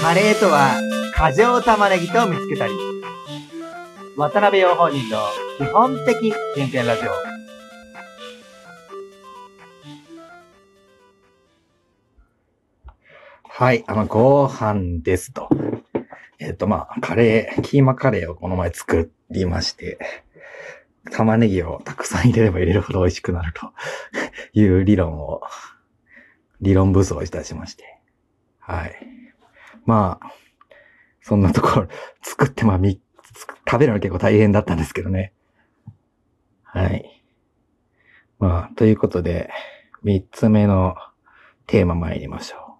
カレーとは過剰玉ねぎと見つけたり。渡辺陽本人の基本的人権ラジオ。はい、あの、ご飯ですと。えっ、と、まあ、カレー、キーマカレーをこの前作りまして、玉ねぎをたくさん入れれば入れるほど美味しくなると いう理論を、理論武装いたしまして。はい。まあ、そんなところ、作ってまあ、み、食べるの結構大変だったんですけどね。はい。まあ、ということで、三つ目のテーマ参りましょ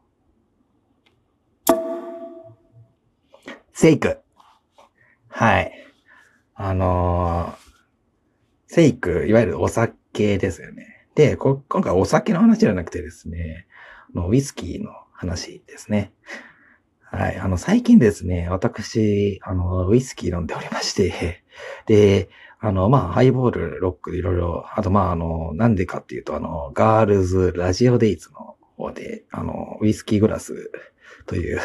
う。セイク。はい。あのー、セイク、いわゆるお酒ですよね。で、こ今回お酒の話じゃなくてですね、ウイスキーの話ですね。はい。あの、最近ですね、私、あの、ウイスキー飲んでおりまして、で、あの、まあ、ハイボール、ロック、いろいろ、あと、まあ、あの、なんでかっていうと、あの、ガールズラジオデイズの方で、あの、ウイスキーグラスという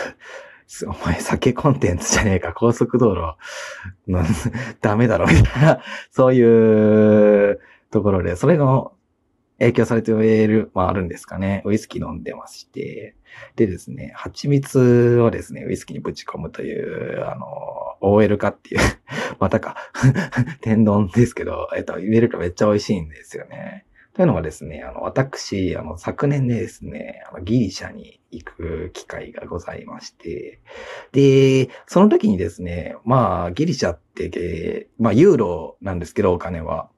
お前酒コンテンツじゃねえか、高速道路、ダメだろ、みたいな、そういうところで、それの影響されている、まああるんですかね。ウイスキー飲んでまして。でですね、蜂蜜をですね、ウイスキーにぶち込むという、あの、OL 化っていう またか 天丼ですけど、えっと、入れるとめっちゃ美味しいんですよね。というのがですね、あの、私、あの、昨年でですね、あのギリシャに行く機会がございまして、で、その時にですね、まあ、ギリシャって、まあ、ユーロなんですけど、お金は。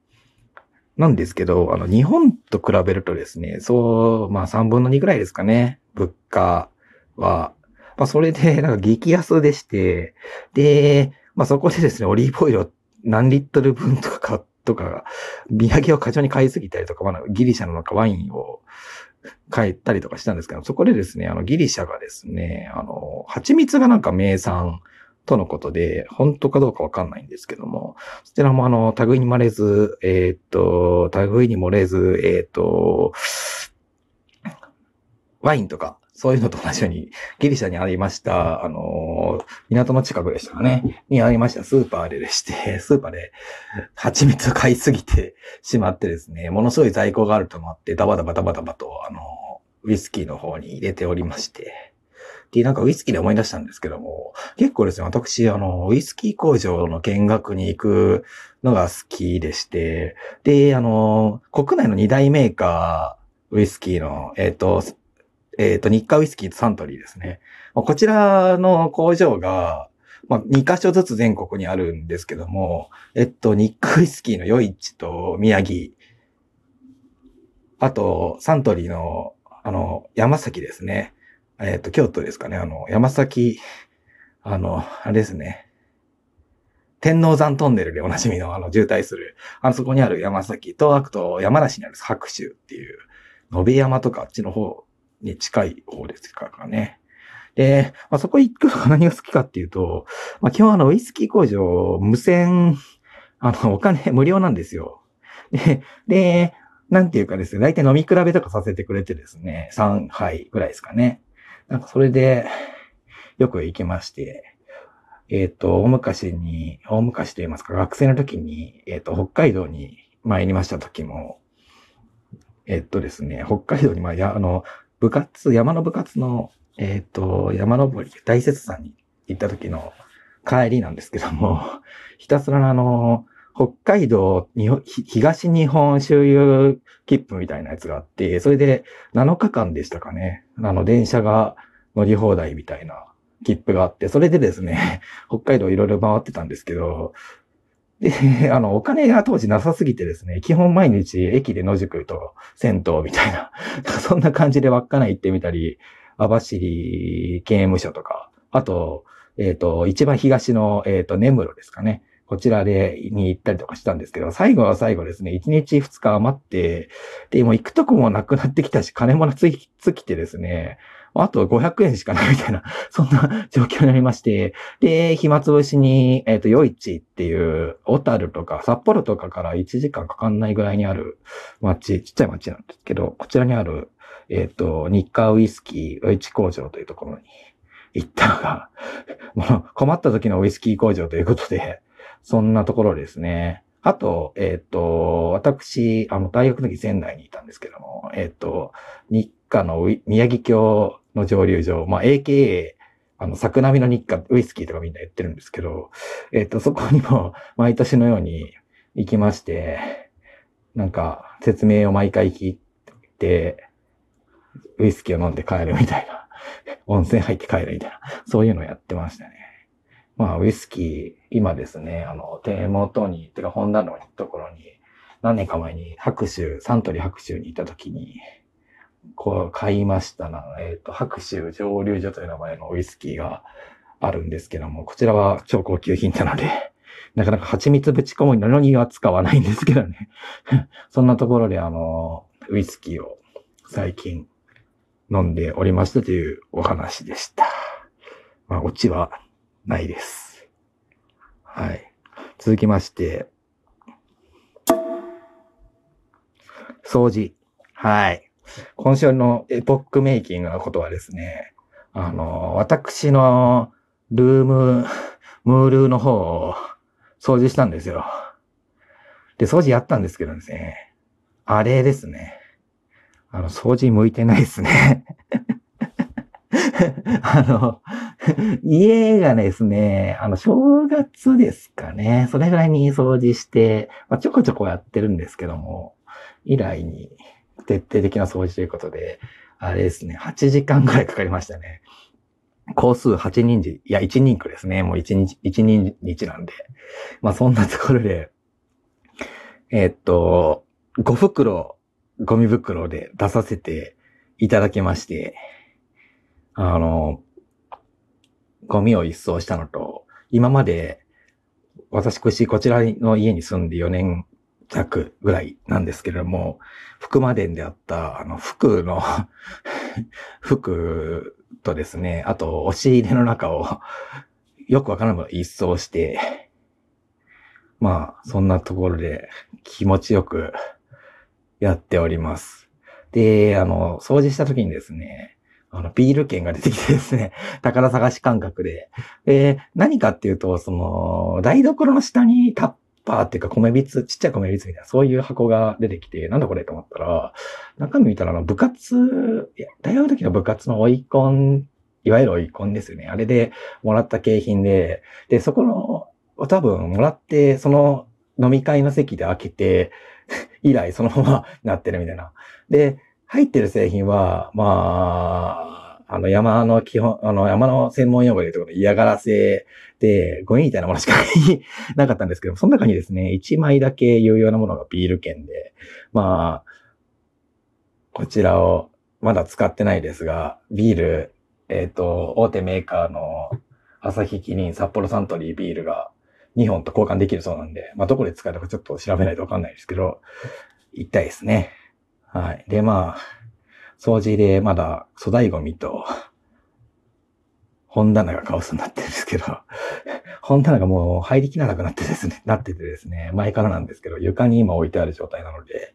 なんですけど、あの、日本と比べるとですね、そう、まあ、3分の2ぐらいですかね、物価は。まあ、それで、なんか激安でして、で、まあ、そこでですね、オリーブオイルを何リットル分とか買って、とか、土産を過剰に買いすぎたりとか、まあ、ギリシャのなんかワインを買ったりとかしたんですけど、そこでですね、あの、ギリシャがですね、あの、蜂蜜がなんか名産とのことで、本当かどうかわかんないんですけども、そちらもあの、類に漏れず、えー、っと、類に漏れず、えー、っと、ワインとか、そういうのと同じように、ギリシャにありました、あの、港の近くでしたかね、にありましたスーパーででして、スーパーで蜂蜜買いすぎてしまってですね、ものすごい在庫があると思って、ダバダバダバダバと、あの、ウイスキーの方に入れておりまして、で、なんかウイスキーで思い出したんですけども、結構ですね、私、あの、ウイスキー工場の見学に行くのが好きでして、で、あの、国内の二大メーカー、ウイスキーの、えっ、ー、と、えっ、ー、と、日課ウイスキーとサントリーですね。こちらの工場が、まあ、2箇所ずつ全国にあるんですけども、えっと、日課ウイスキーの余市と宮城、あと、サントリーの、あの、山崎ですね。えっと、京都ですかね。あの、山崎、あの、あれですね。天王山トンネルでおなじみのあの渋滞する、あのそこにある山崎と、あと山梨にある白州っていう、野辺山とかあっちの方に近い方ですからね。で、まあ、そこ行くのが何が好きかっていうと、まあ、基本あの、ウイスキー工場、無線、あの、お金無料なんですよ。で、で、なんていうかですね、大体飲み比べとかさせてくれてですね、3杯ぐらいですかね。なんかそれで、よく行きまして、えっ、ー、と、大昔に、大昔と言いますか、学生の時に、えっ、ー、と、北海道に参りました時も、えっ、ー、とですね、北海道に、まあ、や、あの、部活、山の部活の、えっ、と、山登り、大雪山に行った時の帰りなんですけども、ひたすらあの、北海道に、東日本周遊切符みたいなやつがあって、それで7日間でしたかね。あの、電車が乗り放題みたいな切符があって、それでですね、北海道いろいろ回ってたんですけど、で、あの、お金が当時なさすぎてですね、基本毎日駅で野宿と銭湯みたいな、そんな感じで稚内行ってみたり、網走刑務所とか、あと、えっ、ー、と、一番東の、えっ、ー、と、根室ですかね。こちらで、に行ったりとかしたんですけど、最後は最後ですね、1日2日余って、で、もう行くとこもなくなってきたし、金もなつき、つきてですね、あと500円しかないみたいな、そんな状況になりまして、で、暇つぶしに、えっ、ー、と、余市っていう、小樽とか札幌とかから1時間かかんないぐらいにある町、ちっちゃい町なんですけど、こちらにある、えっ、ー、と、日課ウイスキー余市工場というところに行ったのが、もう困った時のウイスキー工場ということで、そんなところですね。あと、えっ、ー、と、私、あの、大学の時仙台にいたんですけども、えっ、ー、と、日課の宮城郷の蒸留所、まあ、AKA、あの、桜並の日課、ウイスキーとかみんな言ってるんですけど、えっ、ー、と、そこにも 毎年のように行きまして、なんか、説明を毎回聞いて、ウイスキーを飲んで帰るみたいな、温泉入って帰るみたいな、そういうのをやってましたね。まあ、ウイスキー、今ですね、あの、手元に、てか、ホンダのところに、何年か前に白州、サントリー白州にいたときに、こう、買いましたな。えっ、ー、と、白州蒸留所という名前のウイスキーがあるんですけども、こちらは超高級品なので、なかなか蜂蜜ぶち込むのには使わないんですけどね。そんなところで、あの、ウイスキーを最近飲んでおりましたというお話でした。まあ、オチはないです。はい。続きまして、掃除。はい。今週のエポックメイキングのことはですね、あの、私のルーム、ムールの方を掃除したんですよ。で、掃除やったんですけどですね、あれですね。あの、掃除向いてないですね。あの、家がですね、あの、正月ですかね。それぐらいに掃除して、まあ、ちょこちょこやってるんですけども、以来に徹底的な掃除ということで、あれですね、8時間ぐらいかかりましたね。工数8人時、いや、1人区ですね。もう1日、1人日なんで。まあ、そんなところで、えー、っと、5袋、ゴミ袋で出させていただきまして、あの、ゴミを一掃したのと、今まで、私、こちらの家に住んで4年弱ぐらいなんですけれども、福間伝であった、あの、服の 服とですね、あと、押し入れの中をよくわからないもの一掃して、まあ、そんなところで気持ちよくやっております。で、あの、掃除した時にですね、あの、ビール券が出てきてですね、宝探し感覚で。で、何かっていうと、その、台所の下にタッパーっていうか米びつ、ちっちゃい米びつみたいな、そういう箱が出てきて、なんだこれと思ったら、中身見たらあの、部活、いや、大学の時の部活の追い込ん、いわゆる追い込んですよね。あれでもらった景品で、で、そこの、多分もらって、その飲み会の席で開けて、以来そのままなってるみたいな。で、入ってる製品は、まあ、あの山の基本、あの山の専門用語で言うと嫌がらせで、ゴミみたいなものしかなかったんですけど、その中にですね、1枚だけ有用なものがビール券で、まあ、こちらをまだ使ってないですが、ビール、えっ、ー、と、大手メーカーの朝日キリン、札幌サントリービールが2本と交換できるそうなんで、まあどこで使えるかちょっと調べないとわかんないですけど、行きたいですね。はい。で、まあ、掃除でまだ粗大ゴミと、本棚がカオスになってるんですけど、本棚がもう入りきらなくなってですね、なっててですね、前からなんですけど、床に今置いてある状態なので、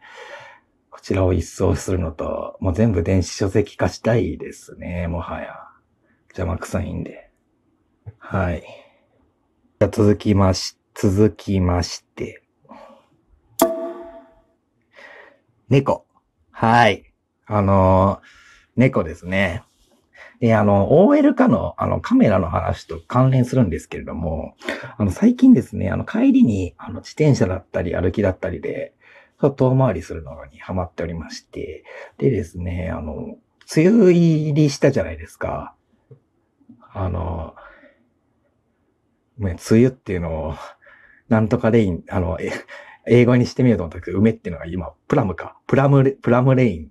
こちらを一掃するのと、もう全部電子書籍化したいですね、もはや。邪魔くさいんで。はい。じゃ続きまし、続きまして。猫。はい。あの、猫ですね。で、あの、OL 化の、あの、カメラの話と関連するんですけれども、あの、最近ですね、あの、帰りに、あの、自転車だったり、歩きだったりで、遠回りするのにハマっておりまして、でですね、あの、梅雨入りしたじゃないですか。あの、ね、梅雨っていうのを、なんとかレイン、あの、英語にしてみようと思ったけど、梅っていうのが今、プラムか。プラム、プラムレイン、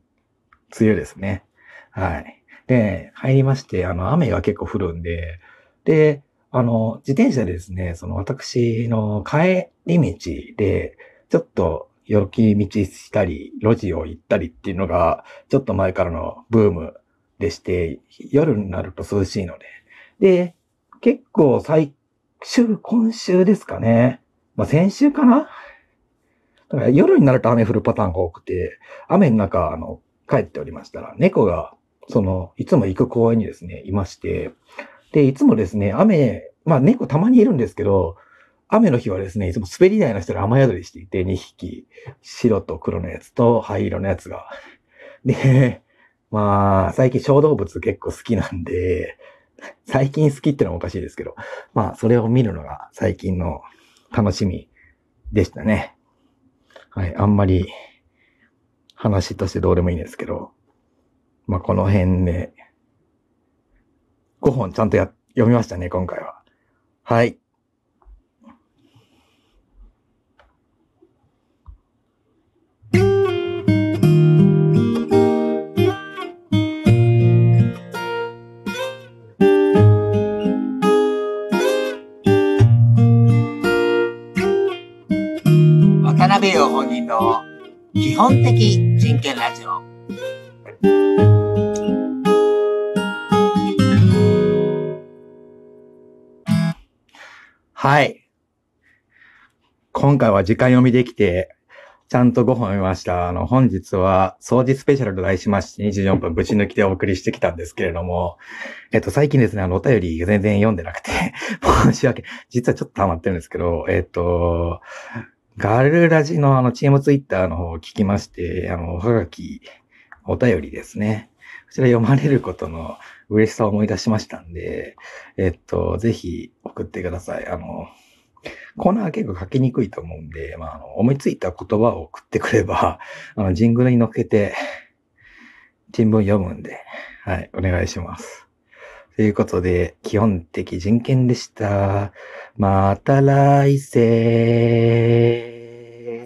梅雨ですね。はい。で、入りまして、あの、雨が結構降るんで、で、あの、自転車でですね、その私の帰り道で、ちょっとよき道したり、路地を行ったりっていうのが、ちょっと前からのブームでして、夜になると涼しいので。で、結構最終、今週ですかね。まあ、先週かなだから夜になると雨降るパターンが多くて、雨の中、あの、帰っておりましたら、猫が、その、いつも行く公園にですね、いまして、で、いつもですね、雨、まあ猫たまにいるんですけど、雨の日はですね、いつも滑り台の人で雨宿りしていて、2匹、白と黒のやつと灰色のやつが。で、まあ、最近小動物結構好きなんで、最近好きってのはおかしいですけど、まあ、それを見るのが最近の楽しみでしたね。はい、あんまり話としてどうでもいいんですけど、まあ、この辺で、5本ちゃんとや、読みましたね、今回は。はい。鍋陽本人の基本的人権ラジオ。はい。今回は時間読みできて、ちゃんと5本読みました。あの、本日は、掃除スペシャルと題しまして24分ぶち抜きでお送りしてきたんですけれども、えっと、最近ですね、あの、お便り全然読んでなくて申し訳、実はちょっと溜まってるんですけど、えっと、ガルラジのあのチームツイッターの方を聞きまして、あの、おはがき、お便りですね。こちら読まれることの嬉しさを思い出しましたんで、えっと、ぜひ送ってください。あの、コーナー結構書きにくいと思うんで、まあ、あの、思いついた言葉を送ってくれば、あの、ジングルに乗っけて、新聞読むんで、はい、お願いします。ということで、基本的人権でした。また来世。